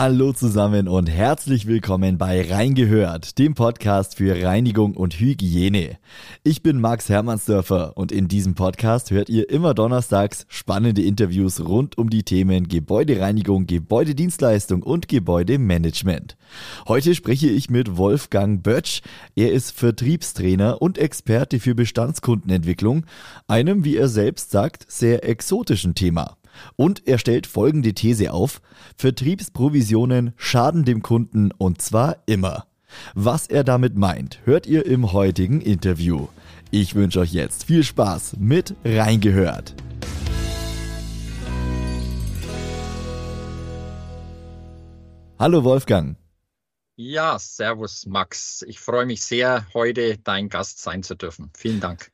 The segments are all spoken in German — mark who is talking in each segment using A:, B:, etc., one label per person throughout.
A: Hallo zusammen und herzlich willkommen bei Reingehört, dem Podcast für Reinigung und Hygiene. Ich bin Max Hermannsdörfer und in diesem Podcast hört ihr immer donnerstags spannende Interviews rund um die Themen Gebäudereinigung, Gebäudedienstleistung und Gebäudemanagement. Heute spreche ich mit Wolfgang Bötsch. Er ist Vertriebstrainer und Experte für Bestandskundenentwicklung, einem, wie er selbst sagt, sehr exotischen Thema. Und er stellt folgende These auf. Vertriebsprovisionen schaden dem Kunden und zwar immer. Was er damit meint, hört ihr im heutigen Interview. Ich wünsche euch jetzt viel Spaß mit Reingehört. Hallo Wolfgang.
B: Ja, servus Max. Ich freue mich sehr, heute dein Gast sein zu dürfen. Vielen Dank.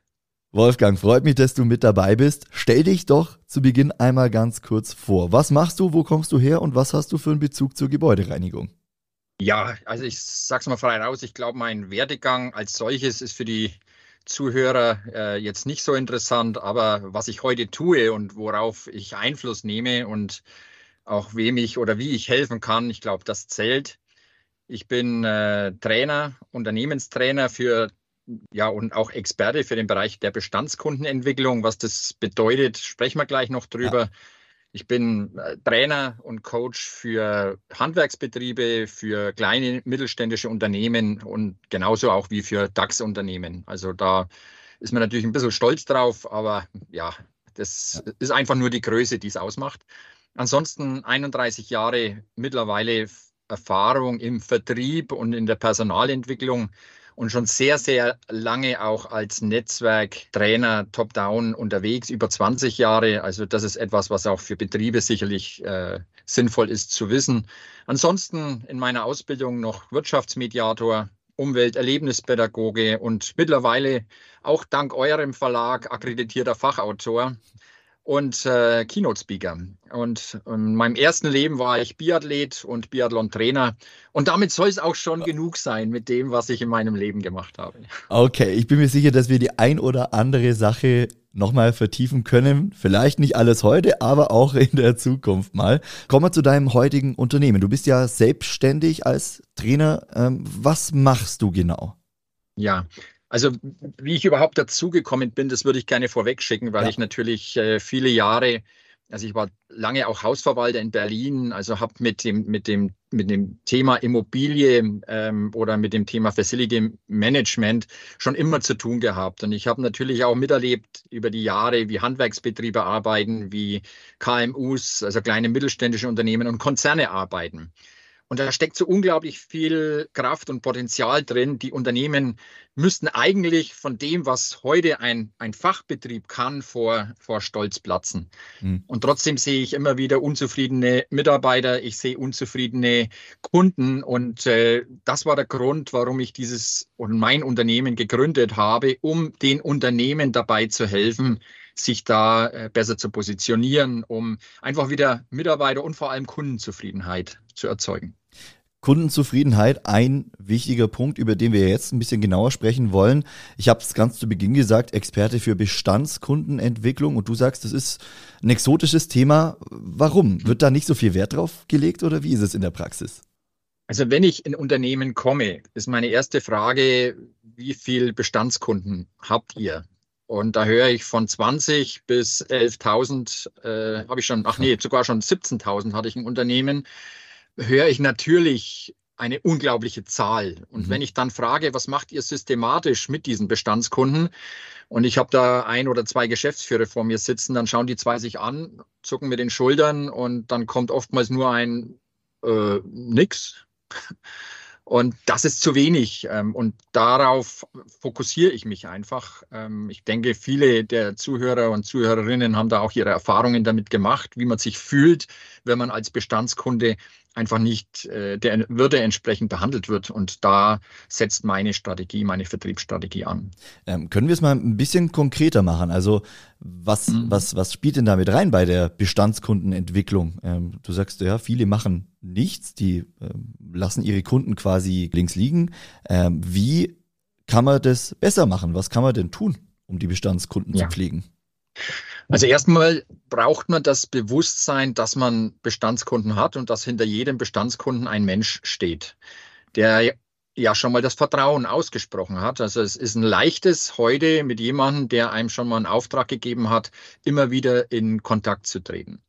A: Wolfgang, freut mich, dass du mit dabei bist. Stell dich doch zu Beginn einmal ganz kurz vor. Was machst du, wo kommst du her und was hast du für einen Bezug zur Gebäudereinigung?
B: Ja, also ich sag's mal frei raus, ich glaube, mein Werdegang als solches ist für die Zuhörer äh, jetzt nicht so interessant, aber was ich heute tue und worauf ich Einfluss nehme und auch wem ich oder wie ich helfen kann, ich glaube, das zählt. Ich bin äh, Trainer, Unternehmenstrainer für ja, und auch Experte für den Bereich der Bestandskundenentwicklung. Was das bedeutet, sprechen wir gleich noch drüber. Ja. Ich bin äh, Trainer und Coach für Handwerksbetriebe, für kleine mittelständische Unternehmen und genauso auch wie für DAX-Unternehmen. Also da ist man natürlich ein bisschen stolz drauf, aber ja, das ist einfach nur die Größe, die es ausmacht. Ansonsten 31 Jahre mittlerweile Erfahrung im Vertrieb und in der Personalentwicklung und schon sehr, sehr lange auch als Netzwerktrainer top-down unterwegs, über 20 Jahre. Also das ist etwas, was auch für Betriebe sicherlich äh, sinnvoll ist zu wissen. Ansonsten in meiner Ausbildung noch Wirtschaftsmediator, Umwelterlebnispädagoge und mittlerweile auch dank eurem Verlag akkreditierter Fachautor und äh, Keynote-Speaker. Und in meinem ersten Leben war ich Biathlet und Biathlon-Trainer. Und damit soll es auch schon genug sein mit dem, was ich in meinem Leben gemacht habe.
A: Okay, ich bin mir sicher, dass wir die ein oder andere Sache nochmal vertiefen können. Vielleicht nicht alles heute, aber auch in der Zukunft mal. Kommen wir zu deinem heutigen Unternehmen. Du bist ja selbstständig als Trainer. Ähm, was machst du genau?
B: Ja, also wie ich überhaupt dazugekommen bin, das würde ich gerne vorweg schicken, weil ja. ich natürlich äh, viele Jahre, also ich war lange auch Hausverwalter in Berlin, also habe mit dem, mit, dem, mit dem Thema Immobilie ähm, oder mit dem Thema Facility Management schon immer zu tun gehabt. Und ich habe natürlich auch miterlebt über die Jahre, wie Handwerksbetriebe arbeiten, wie KMUs, also kleine mittelständische Unternehmen und Konzerne arbeiten. Und da steckt so unglaublich viel Kraft und Potenzial drin. Die Unternehmen müssten eigentlich von dem, was heute ein, ein Fachbetrieb kann, vor, vor Stolz platzen. Mhm. Und trotzdem sehe ich immer wieder unzufriedene Mitarbeiter, ich sehe unzufriedene Kunden. Und äh, das war der Grund, warum ich dieses und mein Unternehmen gegründet habe, um den Unternehmen dabei zu helfen, sich da äh, besser zu positionieren, um einfach wieder Mitarbeiter und vor allem Kundenzufriedenheit zu erzeugen.
A: Kundenzufriedenheit, ein wichtiger Punkt, über den wir jetzt ein bisschen genauer sprechen wollen. Ich habe es ganz zu Beginn gesagt, Experte für Bestandskundenentwicklung und du sagst, das ist ein exotisches Thema. Warum? Wird da nicht so viel Wert drauf gelegt oder wie ist es in der Praxis?
B: Also wenn ich in Unternehmen komme, ist meine erste Frage, wie viel Bestandskunden habt ihr? Und da höre ich von 20 bis 11.000, äh, habe ich schon, ach nee, sogar schon 17.000 hatte ich ein Unternehmen, höre ich natürlich eine unglaubliche Zahl. Und mhm. wenn ich dann frage, was macht ihr systematisch mit diesen Bestandskunden? Und ich habe da ein oder zwei Geschäftsführer vor mir sitzen, dann schauen die zwei sich an, zucken mit den Schultern und dann kommt oftmals nur ein äh, Nix. Und das ist zu wenig. Ähm, und darauf fokussiere ich mich einfach. Ähm, ich denke, viele der Zuhörer und Zuhörerinnen haben da auch ihre Erfahrungen damit gemacht, wie man sich fühlt, wenn man als Bestandskunde einfach nicht äh, der Würde entsprechend behandelt wird. Und da setzt meine Strategie, meine Vertriebsstrategie an.
A: Ähm, können wir es mal ein bisschen konkreter machen? Also was, mhm. was, was spielt denn damit rein bei der Bestandskundenentwicklung? Ähm, du sagst ja, viele machen nichts, die ähm, lassen ihre Kunden quasi links liegen. Ähm, wie kann man das besser machen? Was kann man denn tun, um die Bestandskunden ja. zu pflegen?
B: Also erstmal braucht man das Bewusstsein, dass man Bestandskunden hat und dass hinter jedem Bestandskunden ein Mensch steht, der ja schon mal das Vertrauen ausgesprochen hat. Also es ist ein leichtes, heute mit jemandem, der einem schon mal einen Auftrag gegeben hat, immer wieder in Kontakt zu treten.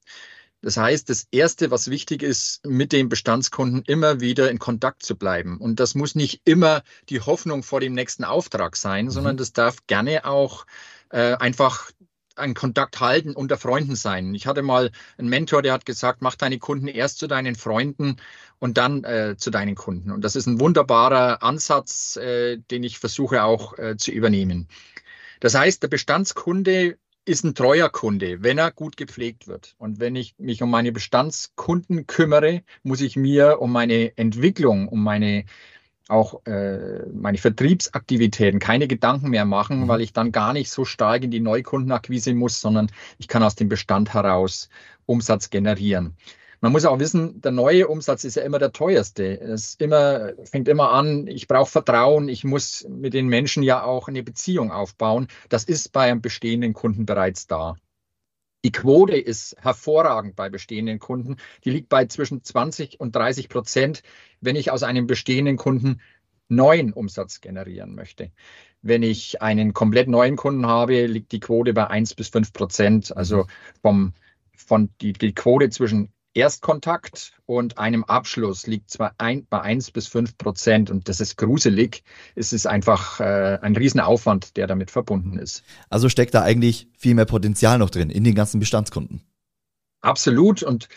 B: Das heißt, das Erste, was wichtig ist, mit dem Bestandskunden immer wieder in Kontakt zu bleiben. Und das muss nicht immer die Hoffnung vor dem nächsten Auftrag sein, mhm. sondern das darf gerne auch äh, einfach einen Kontakt halten, unter Freunden sein. Ich hatte mal einen Mentor, der hat gesagt, mach deine Kunden erst zu deinen Freunden und dann äh, zu deinen Kunden. Und das ist ein wunderbarer Ansatz, äh, den ich versuche auch äh, zu übernehmen. Das heißt, der Bestandskunde ist ein treuer Kunde, wenn er gut gepflegt wird. Und wenn ich mich um meine Bestandskunden kümmere, muss ich mir um meine Entwicklung, um meine auch äh, meine Vertriebsaktivitäten keine Gedanken mehr machen, mhm. weil ich dann gar nicht so stark in die Neukundenakquise muss, sondern ich kann aus dem Bestand heraus Umsatz generieren. Man muss auch wissen, der neue Umsatz ist ja immer der teuerste. Es immer, fängt immer an, ich brauche Vertrauen, ich muss mit den Menschen ja auch eine Beziehung aufbauen. Das ist bei einem bestehenden Kunden bereits da. Die Quote ist hervorragend bei bestehenden Kunden. Die liegt bei zwischen 20 und 30 Prozent, wenn ich aus einem bestehenden Kunden neuen Umsatz generieren möchte. Wenn ich einen komplett neuen Kunden habe, liegt die Quote bei 1 bis 5 Prozent. Also mhm. vom, von die, die Quote zwischen Erstkontakt und einem Abschluss liegt zwar ein, bei 1 bis 5 Prozent und das ist gruselig. Es ist einfach äh, ein Riesenaufwand, der damit verbunden ist.
A: Also steckt da eigentlich viel mehr Potenzial noch drin in den ganzen Bestandskunden.
B: Absolut. Und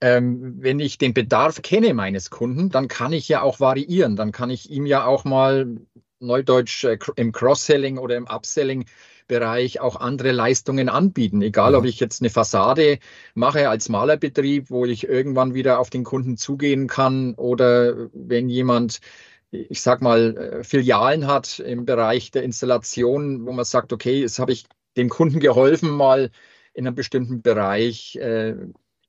B: ähm, wenn ich den Bedarf kenne meines Kunden, dann kann ich ja auch variieren. Dann kann ich ihm ja auch mal Neudeutsch äh, im Cross-Selling oder im Upselling Bereich auch andere Leistungen anbieten. Egal, ob ich jetzt eine Fassade mache als Malerbetrieb, wo ich irgendwann wieder auf den Kunden zugehen kann oder wenn jemand ich sag mal, äh, Filialen hat im Bereich der Installation, wo man sagt, okay, jetzt habe ich dem Kunden geholfen, mal in einem bestimmten Bereich äh,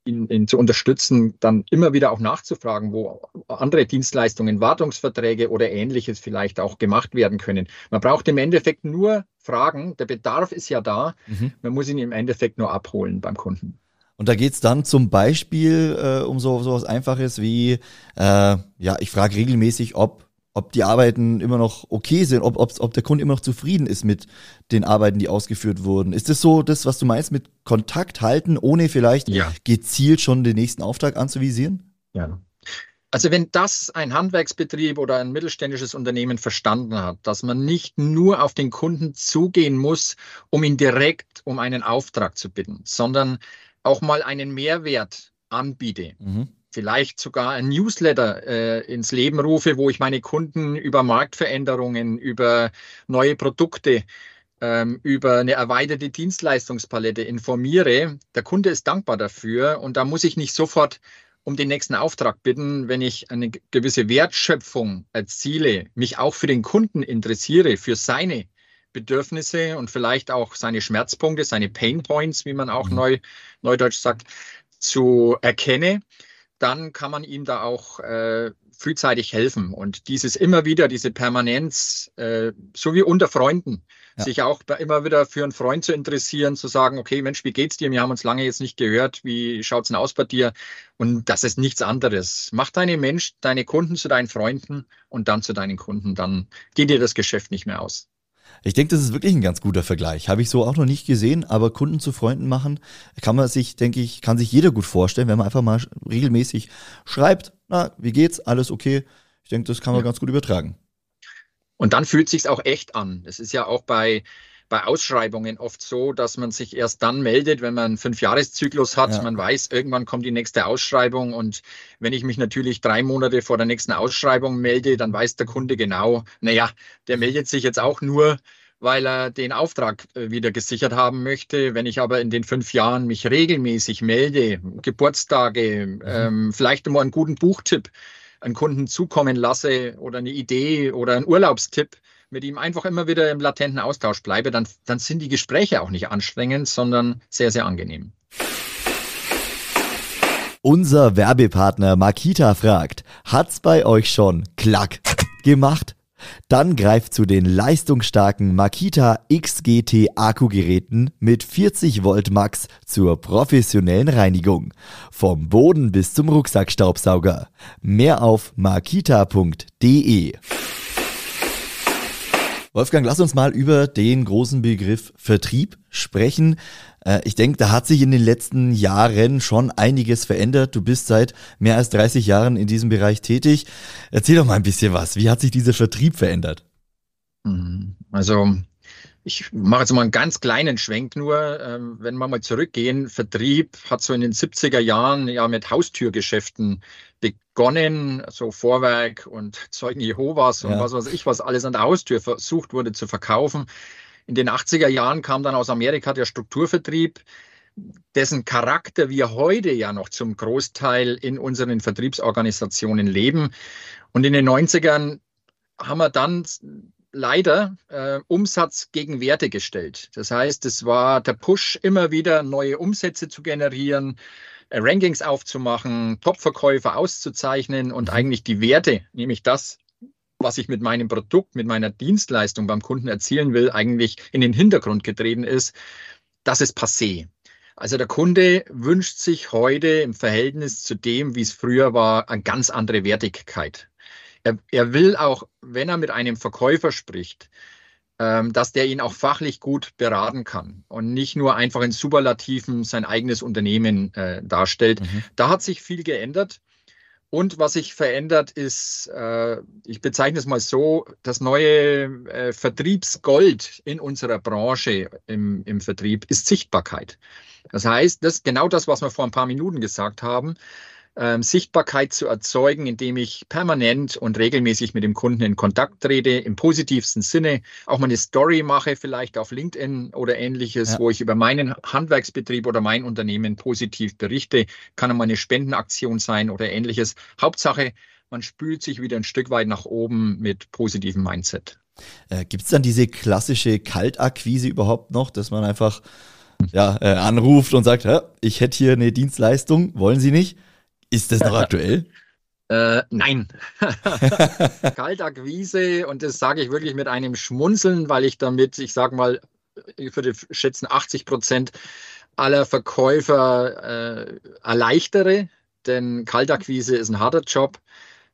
B: ihn, ihn, zu unterstützen, dann immer wieder auch nachzufragen, wo andere Dienstleistungen, Wartungsverträge oder ähnliches vielleicht auch gemacht werden können. Man braucht im Endeffekt nur Fragen. Der Bedarf ist ja da. Mhm. Man muss ihn im Endeffekt nur abholen beim Kunden.
A: Und da geht es dann zum Beispiel äh, um so was Einfaches wie, äh, ja, ich frage regelmäßig, ob ob die Arbeiten immer noch okay sind, ob, ob, ob der Kunde immer noch zufrieden ist mit den Arbeiten, die ausgeführt wurden. Ist das so das, was du meinst mit Kontakt halten, ohne vielleicht ja. gezielt schon den nächsten Auftrag anzuvisieren?
B: Ja. Also wenn das ein Handwerksbetrieb oder ein mittelständisches Unternehmen verstanden hat, dass man nicht nur auf den Kunden zugehen muss, um ihn direkt um einen Auftrag zu bitten, sondern auch mal einen Mehrwert anbiete. Mhm vielleicht sogar ein Newsletter äh, ins Leben rufe, wo ich meine Kunden über Marktveränderungen, über neue Produkte, ähm, über eine erweiterte Dienstleistungspalette informiere. Der Kunde ist dankbar dafür und da muss ich nicht sofort um den nächsten Auftrag bitten, wenn ich eine gewisse Wertschöpfung erziele, mich auch für den Kunden interessiere, für seine Bedürfnisse und vielleicht auch seine Schmerzpunkte, seine Pain Points, wie man auch mhm. neu, neudeutsch sagt, zu erkenne, dann kann man ihm da auch äh, frühzeitig helfen. Und dieses immer wieder, diese Permanenz, äh, so wie unter Freunden, ja. sich auch immer wieder für einen Freund zu interessieren, zu sagen, okay, Mensch, wie geht's dir? Wir haben uns lange jetzt nicht gehört. Wie schaut's denn aus bei dir? Und das ist nichts anderes. Mach deine Mensch, deine Kunden zu deinen Freunden und dann zu deinen Kunden. Dann geht dir das Geschäft nicht mehr aus.
A: Ich denke, das ist wirklich ein ganz guter Vergleich. Habe ich so auch noch nicht gesehen, aber Kunden zu Freunden machen, kann man sich, denke ich, kann sich jeder gut vorstellen, wenn man einfach mal regelmäßig schreibt, na, wie geht's, alles okay. Ich denke, das kann man ja. ganz gut übertragen.
B: Und dann fühlt sich auch echt an. Es ist ja auch bei bei Ausschreibungen oft so, dass man sich erst dann meldet, wenn man einen Fünfjahreszyklus hat. Ja. Man weiß, irgendwann kommt die nächste Ausschreibung. Und wenn ich mich natürlich drei Monate vor der nächsten Ausschreibung melde, dann weiß der Kunde genau, naja, der meldet sich jetzt auch nur, weil er den Auftrag äh, wieder gesichert haben möchte. Wenn ich aber in den fünf Jahren mich regelmäßig melde, Geburtstage, mhm. ähm, vielleicht immer einen guten Buchtipp einen Kunden zukommen lasse oder eine Idee oder einen Urlaubstipp, mit ihm einfach immer wieder im latenten Austausch bleibe, dann, dann sind die Gespräche auch nicht anstrengend, sondern sehr, sehr angenehm.
A: Unser Werbepartner Makita fragt, hat's bei euch schon klack gemacht? Dann greift zu den leistungsstarken Makita XGT Akkugeräten mit 40 Volt Max zur professionellen Reinigung. Vom Boden bis zum Rucksackstaubsauger. Mehr auf makita.de. Wolfgang, lass uns mal über den großen Begriff Vertrieb sprechen. Äh, ich denke, da hat sich in den letzten Jahren schon einiges verändert. Du bist seit mehr als 30 Jahren in diesem Bereich tätig. Erzähl doch mal ein bisschen was. Wie hat sich dieser Vertrieb verändert?
B: Mhm. Also ich mache jetzt mal einen ganz kleinen Schwenk nur. Ähm, wenn wir mal zurückgehen, Vertrieb hat so in den 70er Jahren ja mit Haustürgeschäften begonnen, so Vorwerk und Zeugen Jehovas und ja. was weiß ich, was alles an der Haustür versucht wurde zu verkaufen. In den 80er Jahren kam dann aus Amerika der Strukturvertrieb, dessen Charakter wir heute ja noch zum Großteil in unseren Vertriebsorganisationen leben. Und in den 90ern haben wir dann leider äh, Umsatz gegen Werte gestellt. Das heißt, es war der Push, immer wieder neue Umsätze zu generieren, äh, Rankings aufzumachen, Top-Verkäufer auszuzeichnen und mhm. eigentlich die Werte, nämlich das, was ich mit meinem Produkt, mit meiner Dienstleistung beim Kunden erzielen will, eigentlich in den Hintergrund getreten ist, das ist passé. Also der Kunde wünscht sich heute im Verhältnis zu dem, wie es früher war, eine ganz andere Wertigkeit. Er, er will auch, wenn er mit einem Verkäufer spricht, ähm, dass der ihn auch fachlich gut beraten kann und nicht nur einfach in Superlativen sein eigenes Unternehmen äh, darstellt. Mhm. Da hat sich viel geändert. Und was sich verändert ist, äh, ich bezeichne es mal so, das neue äh, Vertriebsgold in unserer Branche im, im Vertrieb ist Sichtbarkeit. Das heißt, das ist genau das, was wir vor ein paar Minuten gesagt haben ähm, Sichtbarkeit zu erzeugen, indem ich permanent und regelmäßig mit dem Kunden in Kontakt trete, im positivsten Sinne, auch mal eine Story mache, vielleicht auf LinkedIn oder ähnliches, ja. wo ich über meinen Handwerksbetrieb oder mein Unternehmen positiv berichte, kann auch mal eine Spendenaktion sein oder ähnliches. Hauptsache, man spült sich wieder ein Stück weit nach oben mit positivem Mindset.
A: Äh, Gibt es dann diese klassische Kaltakquise überhaupt noch, dass man einfach ja, äh, anruft und sagt, ich hätte hier eine Dienstleistung, wollen Sie nicht? Ist das noch aktuell?
B: Äh, nein. Kaltakquise, und das sage ich wirklich mit einem Schmunzeln, weil ich damit, ich sage mal, ich würde schätzen, 80 Prozent aller Verkäufer äh, erleichtere, denn Kaltakquise ist ein harter Job.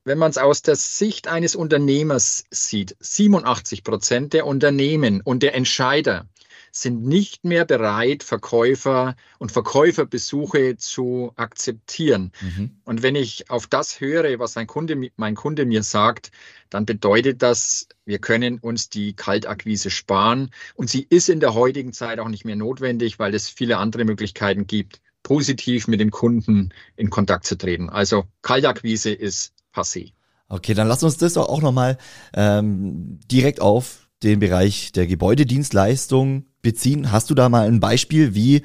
B: Wenn man es aus der Sicht eines Unternehmers sieht, 87 Prozent der Unternehmen und der Entscheider sind nicht mehr bereit, Verkäufer und Verkäuferbesuche zu akzeptieren. Mhm. Und wenn ich auf das höre, was ein Kunde, mein Kunde mir sagt, dann bedeutet das, wir können uns die Kaltakquise sparen. Und sie ist in der heutigen Zeit auch nicht mehr notwendig, weil es viele andere Möglichkeiten gibt, positiv mit dem Kunden in Kontakt zu treten. Also Kaltakquise ist passé.
A: Okay, dann lass uns das auch nochmal ähm, direkt auf den Bereich der Gebäudedienstleistung beziehen. Hast du da mal ein Beispiel, wie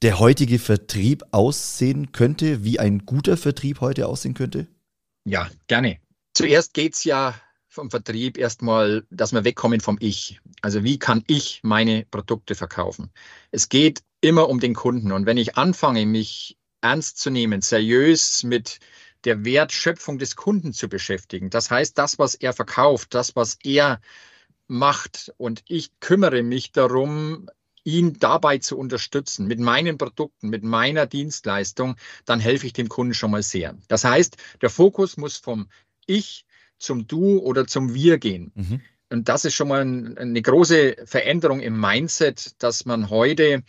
A: der heutige Vertrieb aussehen könnte, wie ein guter Vertrieb heute aussehen könnte?
B: Ja, gerne. Zuerst geht es ja vom Vertrieb erstmal, dass wir wegkommen vom Ich. Also wie kann ich meine Produkte verkaufen? Es geht immer um den Kunden. Und wenn ich anfange, mich ernst zu nehmen, seriös mit der Wertschöpfung des Kunden zu beschäftigen, das heißt, das, was er verkauft, das, was er macht und ich kümmere mich darum, ihn dabei zu unterstützen mit meinen Produkten, mit meiner Dienstleistung, dann helfe ich dem Kunden schon mal sehr. Das heißt, der Fokus muss vom Ich zum Du oder zum Wir gehen. Mhm. Und das ist schon mal eine große Veränderung im Mindset, dass man heute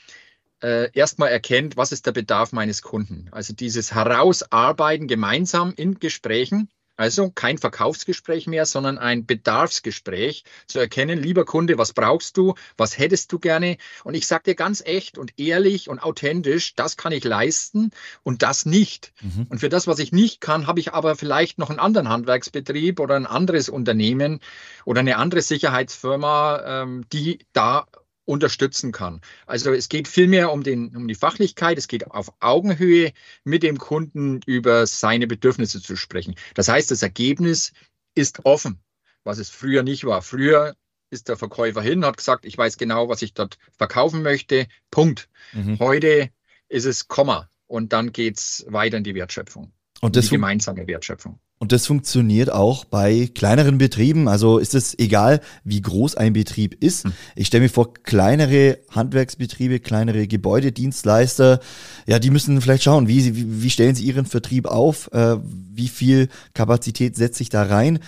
B: äh, erstmal erkennt, was ist der Bedarf meines Kunden. Also dieses Herausarbeiten gemeinsam in Gesprächen also kein Verkaufsgespräch mehr, sondern ein Bedarfsgespräch zu erkennen, lieber Kunde, was brauchst du, was hättest du gerne? Und ich sage dir ganz echt und ehrlich und authentisch, das kann ich leisten und das nicht. Mhm. Und für das, was ich nicht kann, habe ich aber vielleicht noch einen anderen Handwerksbetrieb oder ein anderes Unternehmen oder eine andere Sicherheitsfirma, ähm, die da unterstützen kann. Also es geht vielmehr um, den, um die Fachlichkeit, es geht auf Augenhöhe mit dem Kunden über seine Bedürfnisse zu sprechen. Das heißt, das Ergebnis ist offen, was es früher nicht war. Früher ist der Verkäufer hin, hat gesagt, ich weiß genau, was ich dort verkaufen möchte. Punkt. Mhm. Heute ist es Komma und dann geht es weiter in die Wertschöpfung.
A: Und das
B: die gemeinsame Wertschöpfung.
A: Und das funktioniert auch bei kleineren Betrieben. Also ist es egal, wie groß ein Betrieb ist. Hm. Ich stelle mir vor, kleinere Handwerksbetriebe, kleinere Gebäudedienstleister, ja, die müssen vielleicht schauen, wie, wie, wie stellen sie ihren Vertrieb auf, äh, wie viel Kapazität setzt sich da rein.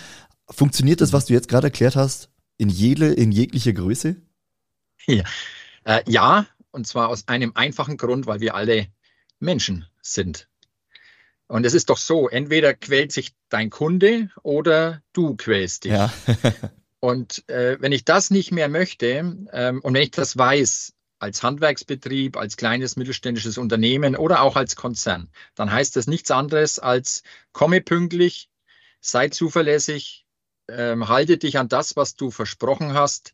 A: Funktioniert das, was du jetzt gerade erklärt hast, in, jede, in jegliche Größe?
B: Ja. Äh, ja, und zwar aus einem einfachen Grund, weil wir alle Menschen sind. Und es ist doch so, entweder quält sich dein Kunde oder du quälst dich. Ja. und äh, wenn ich das nicht mehr möchte ähm, und wenn ich das weiß, als Handwerksbetrieb, als kleines mittelständisches Unternehmen oder auch als Konzern, dann heißt das nichts anderes als komme pünktlich, sei zuverlässig, ähm, halte dich an das, was du versprochen hast,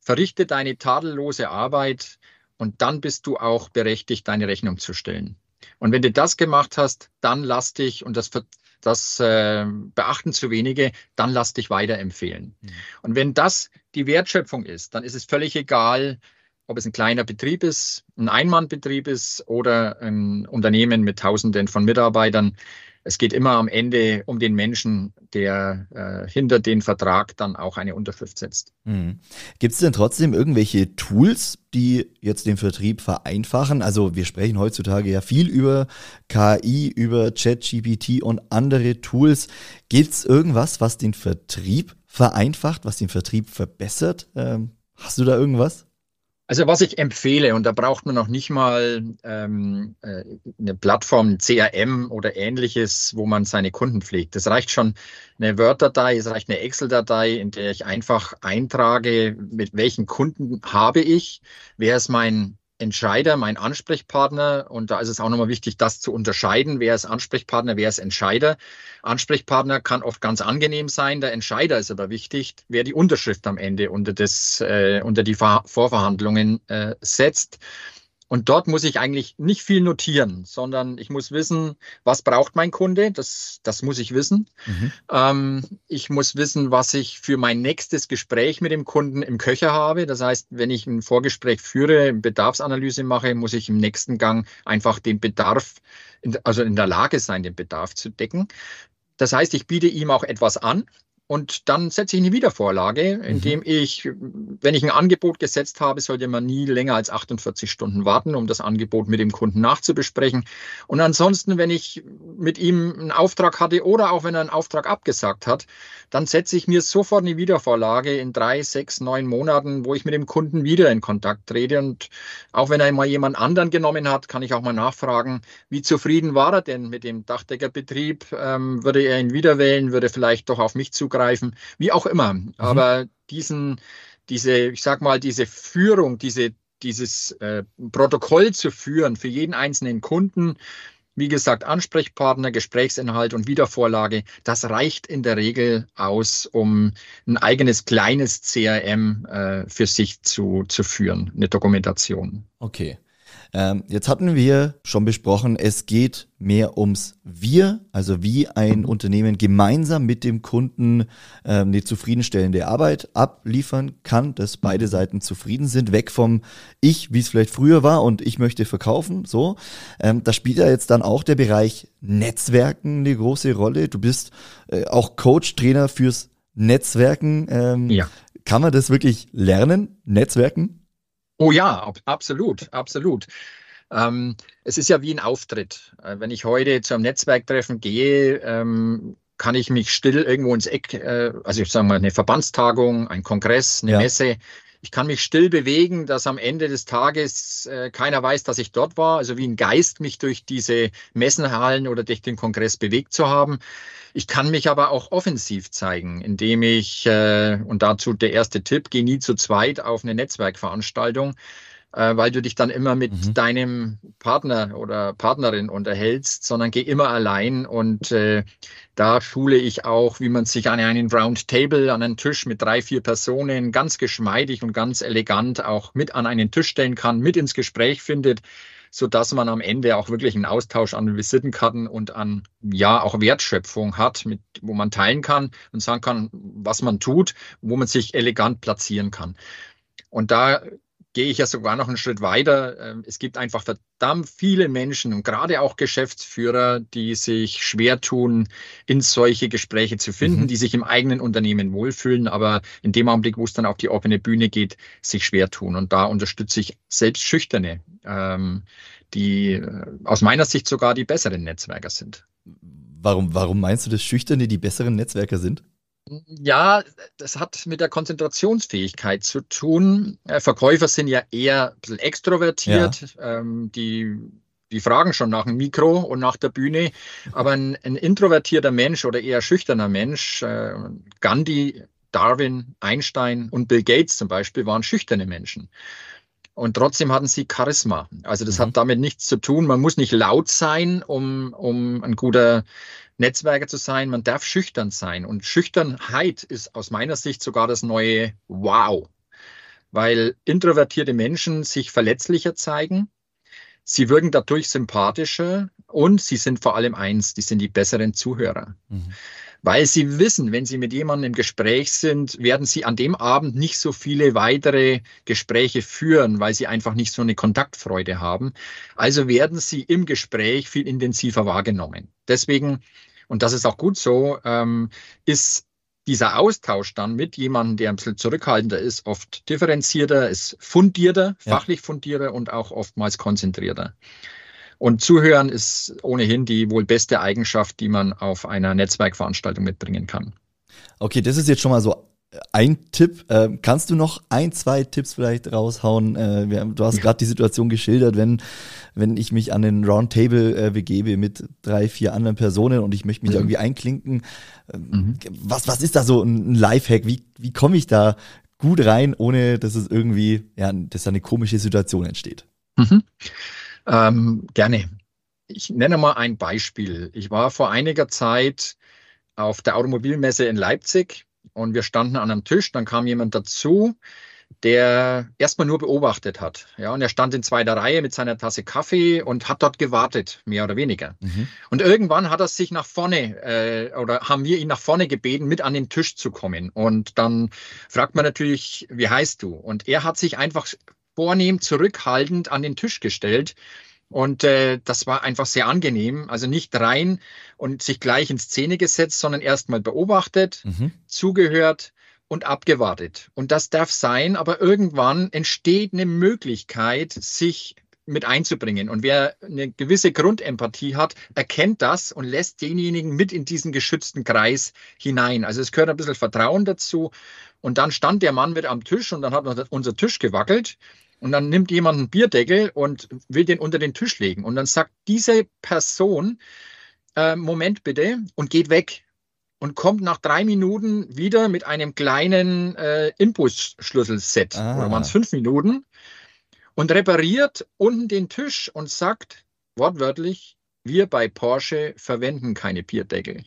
B: verrichte deine tadellose Arbeit und dann bist du auch berechtigt, deine Rechnung zu stellen. Und wenn du das gemacht hast, dann lass dich, und das, das äh, beachten zu wenige, dann lass dich weiterempfehlen. Mhm. Und wenn das die Wertschöpfung ist, dann ist es völlig egal, ob es ein kleiner Betrieb ist, ein Einmannbetrieb ist oder ein Unternehmen mit Tausenden von Mitarbeitern es geht immer am Ende um den Menschen, der äh, hinter den Vertrag dann auch eine Unterschrift setzt.
A: Mhm. Gibt es denn trotzdem irgendwelche Tools, die jetzt den Vertrieb vereinfachen? Also wir sprechen heutzutage ja viel über KI, über ChatGPT und andere Tools. Gibt es irgendwas, was den Vertrieb vereinfacht, was den Vertrieb verbessert? Ähm, hast du da irgendwas?
B: Also was ich empfehle, und da braucht man noch nicht mal ähm, äh, eine Plattform, CRM oder ähnliches, wo man seine Kunden pflegt. Es reicht schon eine Word-Datei, es reicht eine Excel-Datei, in der ich einfach eintrage, mit welchen Kunden habe ich, wer ist mein Entscheider, mein Ansprechpartner. Und da ist es auch nochmal wichtig, das zu unterscheiden. Wer ist Ansprechpartner, wer ist Entscheider? Ansprechpartner kann oft ganz angenehm sein. Der Entscheider ist aber wichtig, wer die Unterschrift am Ende unter, das, äh, unter die Vorverhandlungen äh, setzt. Und dort muss ich eigentlich nicht viel notieren, sondern ich muss wissen, was braucht mein Kunde, das, das muss ich wissen. Mhm. Ähm, ich muss wissen, was ich für mein nächstes Gespräch mit dem Kunden im Köcher habe. Das heißt, wenn ich ein Vorgespräch führe, Bedarfsanalyse mache, muss ich im nächsten Gang einfach den Bedarf, also in der Lage sein, den Bedarf zu decken. Das heißt, ich biete ihm auch etwas an, und dann setze ich eine Wiedervorlage, indem mhm. ich, wenn ich ein Angebot gesetzt habe, sollte man nie länger als 48 Stunden warten, um das Angebot mit dem Kunden nachzubesprechen. Und ansonsten, wenn ich mit ihm einen Auftrag hatte oder auch wenn er einen Auftrag abgesagt hat, dann setze ich mir sofort eine Wiedervorlage in drei, sechs, neun Monaten, wo ich mit dem Kunden wieder in Kontakt trete. Und auch wenn er mal jemand anderen genommen hat, kann ich auch mal nachfragen, wie zufrieden war er denn mit dem Dachdeckerbetrieb? Ähm, würde er ihn wieder wählen? Würde vielleicht doch auf mich zugreifen? Zugreifen, wie auch immer. Mhm. Aber diesen, diese, ich sag mal, diese Führung, diese, dieses äh, Protokoll zu führen für jeden einzelnen Kunden, wie gesagt, Ansprechpartner, Gesprächsinhalt und Wiedervorlage, das reicht in der Regel aus, um ein eigenes kleines CRM äh, für sich zu, zu führen, eine Dokumentation.
A: Okay. Ähm, jetzt hatten wir schon besprochen, es geht mehr ums Wir, also wie ein Unternehmen gemeinsam mit dem Kunden ähm, eine zufriedenstellende Arbeit abliefern kann, dass beide Seiten zufrieden sind, weg vom Ich, wie es vielleicht früher war und ich möchte verkaufen. So, ähm, da spielt ja jetzt dann auch der Bereich Netzwerken eine große Rolle. Du bist äh, auch Coach, Trainer fürs Netzwerken. Ähm, ja. Kann man das wirklich lernen? Netzwerken?
B: Oh ja, absolut, absolut. Ähm, es ist ja wie ein Auftritt. Äh, wenn ich heute zu einem Netzwerktreffen gehe, ähm, kann ich mich still irgendwo ins Eck, äh, also ich sage mal eine Verbandstagung, ein Kongress, eine ja. Messe, ich kann mich still bewegen, dass am Ende des Tages äh, keiner weiß, dass ich dort war. Also wie ein Geist mich durch diese Messenhallen oder durch den Kongress bewegt zu haben. Ich kann mich aber auch offensiv zeigen, indem ich, äh, und dazu der erste Tipp, geh nie zu zweit auf eine Netzwerkveranstaltung, äh, weil du dich dann immer mit mhm. deinem Partner oder Partnerin unterhältst, sondern geh immer allein und äh, da schule ich auch, wie man sich an einen Round Table, an einen Tisch mit drei, vier Personen ganz geschmeidig und ganz elegant auch mit an einen Tisch stellen kann, mit ins Gespräch findet so dass man am Ende auch wirklich einen Austausch an Visitenkarten und an, ja, auch Wertschöpfung hat, mit, wo man teilen kann und sagen kann, was man tut, wo man sich elegant platzieren kann. Und da gehe ich ja sogar noch einen Schritt weiter. Ähm, es gibt einfach verdammt viele Menschen und gerade auch Geschäftsführer, die sich schwer tun, in solche Gespräche zu finden, mhm. die sich im eigenen Unternehmen wohlfühlen, aber in dem Augenblick, wo es dann auf die offene Bühne geht, sich schwer tun. Und da unterstütze ich selbst Schüchterne, ähm, die äh, aus meiner Sicht sogar die besseren Netzwerker sind.
A: Warum, warum meinst du, dass Schüchterne die besseren Netzwerker sind?
B: Ja, das hat mit der Konzentrationsfähigkeit zu tun. Äh, Verkäufer sind ja eher ein bisschen extrovertiert. Ja. Ähm, die, die fragen schon nach dem Mikro und nach der Bühne. Aber ein, ein introvertierter Mensch oder eher schüchterner Mensch, äh, Gandhi, Darwin, Einstein und Bill Gates zum Beispiel, waren schüchterne Menschen. Und trotzdem hatten sie Charisma. Also das mhm. hat damit nichts zu tun. Man muss nicht laut sein, um, um ein guter Netzwerker zu sein, man darf schüchtern sein. Und Schüchternheit ist aus meiner Sicht sogar das neue Wow, weil introvertierte Menschen sich verletzlicher zeigen. Sie wirken dadurch sympathischer und sie sind vor allem eins, die sind die besseren Zuhörer. Mhm weil sie wissen, wenn sie mit jemandem im Gespräch sind, werden sie an dem Abend nicht so viele weitere Gespräche führen, weil sie einfach nicht so eine Kontaktfreude haben. Also werden sie im Gespräch viel intensiver wahrgenommen. Deswegen, und das ist auch gut so, ähm, ist dieser Austausch dann mit jemandem, der ein bisschen zurückhaltender ist, oft differenzierter, ist fundierter, fachlich fundierter und auch oftmals konzentrierter. Und Zuhören ist ohnehin die wohl beste Eigenschaft, die man auf einer Netzwerkveranstaltung mitbringen kann.
A: Okay, das ist jetzt schon mal so ein Tipp. Äh, kannst du noch ein, zwei Tipps vielleicht raushauen? Äh, wir, du hast gerade die Situation geschildert, wenn, wenn ich mich an den Roundtable äh, begebe mit drei, vier anderen Personen und ich möchte mich mhm. irgendwie einklinken. Ähm, mhm. Was, was ist da so ein Lifehack? Wie, wie komme ich da gut rein, ohne dass es irgendwie, ja, dass da eine komische Situation entsteht? Mhm.
B: Ähm, gerne. Ich nenne mal ein Beispiel. Ich war vor einiger Zeit auf der Automobilmesse in Leipzig und wir standen an einem Tisch. Dann kam jemand dazu, der erstmal nur beobachtet hat. Ja, und er stand in zweiter Reihe mit seiner Tasse Kaffee und hat dort gewartet, mehr oder weniger. Mhm. Und irgendwann hat er sich nach vorne äh, oder haben wir ihn nach vorne gebeten, mit an den Tisch zu kommen. Und dann fragt man natürlich, wie heißt du? Und er hat sich einfach vornehm zurückhaltend an den Tisch gestellt. Und äh, das war einfach sehr angenehm. Also nicht rein und sich gleich in Szene gesetzt, sondern erstmal beobachtet, mhm. zugehört und abgewartet. Und das darf sein, aber irgendwann entsteht eine Möglichkeit, sich mit einzubringen. Und wer eine gewisse Grundempathie hat, erkennt das und lässt denjenigen mit in diesen geschützten Kreis hinein. Also es gehört ein bisschen Vertrauen dazu. Und dann stand der Mann mit am Tisch und dann hat unser Tisch gewackelt. Und dann nimmt jemand einen Bierdeckel und will den unter den Tisch legen. Und dann sagt diese Person, äh, Moment bitte, und geht weg. Und kommt nach drei Minuten wieder mit einem kleinen äh, Inbusschlüsselset. Ah. Oder waren es fünf Minuten? Und repariert unten den Tisch und sagt wortwörtlich, wir bei Porsche verwenden keine Bierdeckel.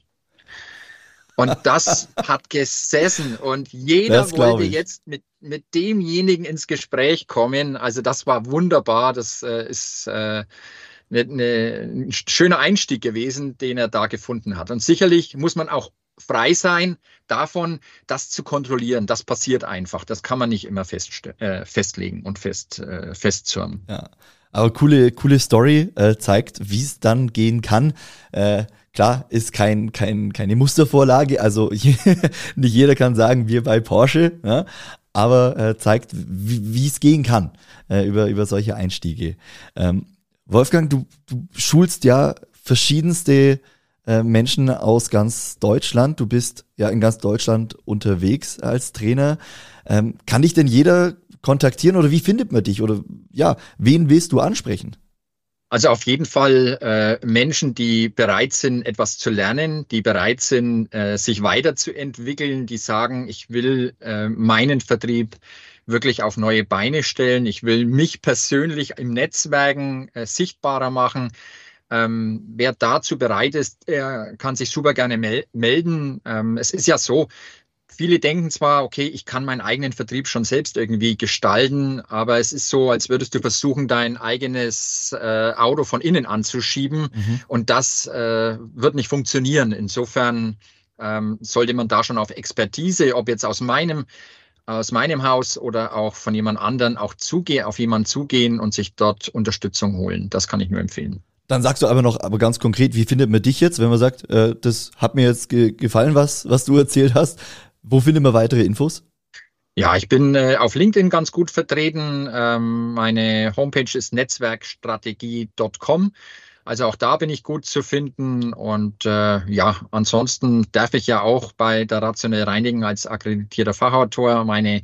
B: Und das hat gesessen und jeder wollte jetzt mit, mit demjenigen ins Gespräch kommen. Also das war wunderbar. Das äh, ist äh, ne, ne, ein schöner Einstieg gewesen, den er da gefunden hat. Und sicherlich muss man auch frei sein davon, das zu kontrollieren. Das passiert einfach. Das kann man nicht immer fest, äh, festlegen und fest, äh, festzurren.
A: Ja. Aber coole, coole Story äh, zeigt, wie es dann gehen kann. Äh, Klar, ist kein, kein, keine Mustervorlage, also nicht jeder kann sagen, wir bei Porsche, ja, aber äh, zeigt, wie es gehen kann äh, über, über solche Einstiege. Ähm, Wolfgang, du, du schulst ja verschiedenste äh, Menschen aus ganz Deutschland. Du bist ja in ganz Deutschland unterwegs als Trainer. Ähm, kann dich denn jeder kontaktieren oder wie findet man dich? Oder ja, wen willst du ansprechen?
B: Also auf jeden Fall äh, Menschen, die bereit sind, etwas zu lernen, die bereit sind, äh, sich weiterzuentwickeln, die sagen, ich will äh, meinen Vertrieb wirklich auf neue Beine stellen, ich will mich persönlich im Netzwerken äh, sichtbarer machen. Ähm, wer dazu bereit ist, er kann sich super gerne mel melden. Ähm, es ist ja so, Viele denken zwar, okay, ich kann meinen eigenen Vertrieb schon selbst irgendwie gestalten, aber es ist so, als würdest du versuchen, dein eigenes äh, Auto von innen anzuschieben mhm. und das äh, wird nicht funktionieren. Insofern ähm, sollte man da schon auf Expertise, ob jetzt aus meinem aus meinem Haus oder auch von jemand anderen auch zugehen, auf jemanden zugehen und sich dort Unterstützung holen. Das kann ich nur empfehlen.
A: Dann sagst du aber noch, aber ganz konkret, wie findet man dich jetzt, wenn man sagt, äh, das hat mir jetzt ge gefallen, was, was du erzählt hast. Wo findet man weitere Infos?
B: Ja, ich bin äh, auf LinkedIn ganz gut vertreten. Ähm, meine Homepage ist netzwerkstrategie.com. Also auch da bin ich gut zu finden. Und äh, ja, ansonsten darf ich ja auch bei der Rationell Reinigen als akkreditierter Fachautor meine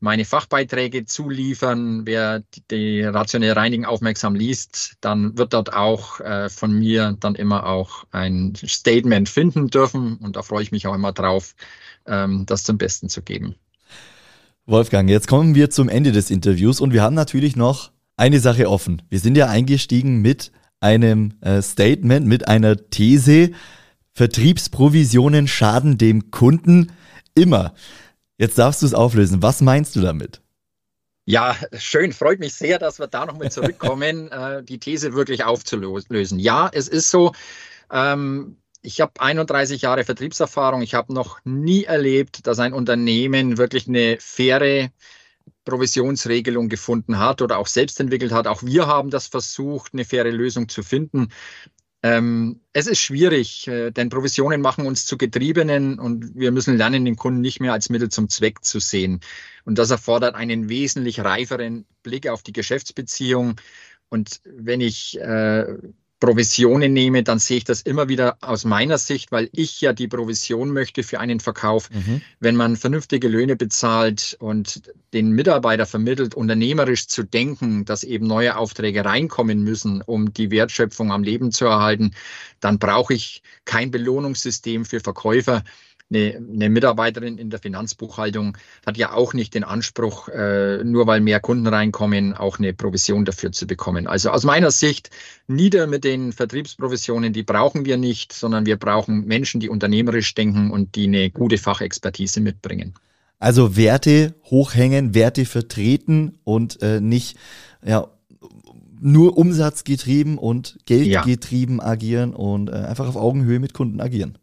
B: meine Fachbeiträge zuliefern. Wer die rationelle Reinigen aufmerksam liest, dann wird dort auch äh, von mir dann immer auch ein Statement finden dürfen. Und da freue ich mich auch immer drauf, ähm, das zum Besten zu geben.
A: Wolfgang, jetzt kommen wir zum Ende des Interviews und wir haben natürlich noch eine Sache offen. Wir sind ja eingestiegen mit einem äh, Statement, mit einer These. Vertriebsprovisionen schaden dem Kunden immer. Jetzt darfst du es auflösen. Was meinst du damit?
B: Ja, schön. Freut mich sehr, dass wir da nochmal zurückkommen, äh, die These wirklich aufzulösen. Ja, es ist so. Ähm, ich habe 31 Jahre Vertriebserfahrung. Ich habe noch nie erlebt, dass ein Unternehmen wirklich eine faire Provisionsregelung gefunden hat oder auch selbst entwickelt hat. Auch wir haben das versucht, eine faire Lösung zu finden. Ähm, es ist schwierig, äh, denn Provisionen machen uns zu Getriebenen und wir müssen lernen, den Kunden nicht mehr als Mittel zum Zweck zu sehen. Und das erfordert einen wesentlich reiferen Blick auf die Geschäftsbeziehung. Und wenn ich äh, Provisionen nehme, dann sehe ich das immer wieder aus meiner Sicht, weil ich ja die Provision möchte für einen Verkauf. Mhm. Wenn man vernünftige Löhne bezahlt und den Mitarbeiter vermittelt, unternehmerisch zu denken, dass eben neue Aufträge reinkommen müssen, um die Wertschöpfung am Leben zu erhalten, dann brauche ich kein Belohnungssystem für Verkäufer, eine, eine Mitarbeiterin in der Finanzbuchhaltung hat ja auch nicht den Anspruch, äh, nur weil mehr Kunden reinkommen, auch eine Provision dafür zu bekommen. Also aus meiner Sicht nieder mit den Vertriebsprovisionen, die brauchen wir nicht, sondern wir brauchen Menschen, die unternehmerisch denken und die eine gute Fachexpertise mitbringen.
A: Also Werte hochhängen, Werte vertreten und äh, nicht ja, nur umsatzgetrieben und geldgetrieben ja. agieren und äh, einfach auf Augenhöhe mit Kunden agieren.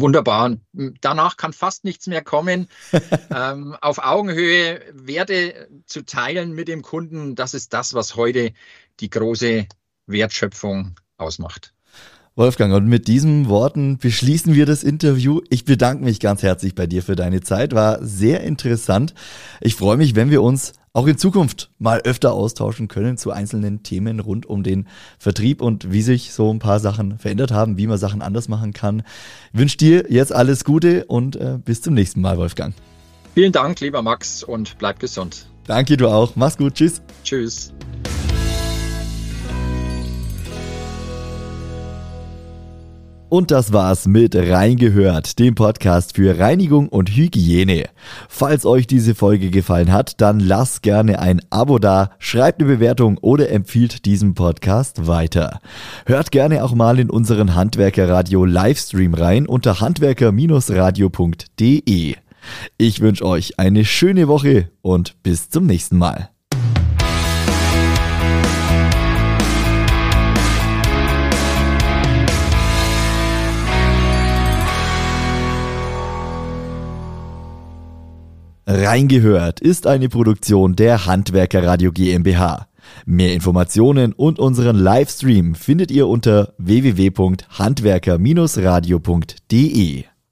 B: Wunderbar. Danach kann fast nichts mehr kommen. ähm, auf Augenhöhe Werte zu teilen mit dem Kunden, das ist das, was heute die große Wertschöpfung ausmacht.
A: Wolfgang, und mit diesen Worten beschließen wir das Interview. Ich bedanke mich ganz herzlich bei dir für deine Zeit. War sehr interessant. Ich freue mich, wenn wir uns auch in Zukunft mal öfter austauschen können zu einzelnen Themen rund um den Vertrieb und wie sich so ein paar Sachen verändert haben, wie man Sachen anders machen kann. Ich wünsche dir jetzt alles Gute und äh, bis zum nächsten Mal, Wolfgang.
B: Vielen Dank, lieber Max, und bleib gesund.
A: Danke, du auch. Mach's gut. Tschüss.
B: Tschüss.
A: Und das war's mit Reingehört, dem Podcast für Reinigung und Hygiene. Falls euch diese Folge gefallen hat, dann lasst gerne ein Abo da, schreibt eine Bewertung oder empfiehlt diesen Podcast weiter. Hört gerne auch mal in unseren Handwerkerradio Livestream rein unter handwerker-radio.de. Ich wünsche euch eine schöne Woche und bis zum nächsten Mal. Reingehört ist eine Produktion der Handwerker Radio GmbH. Mehr Informationen und unseren Livestream findet ihr unter www.handwerker-radio.de.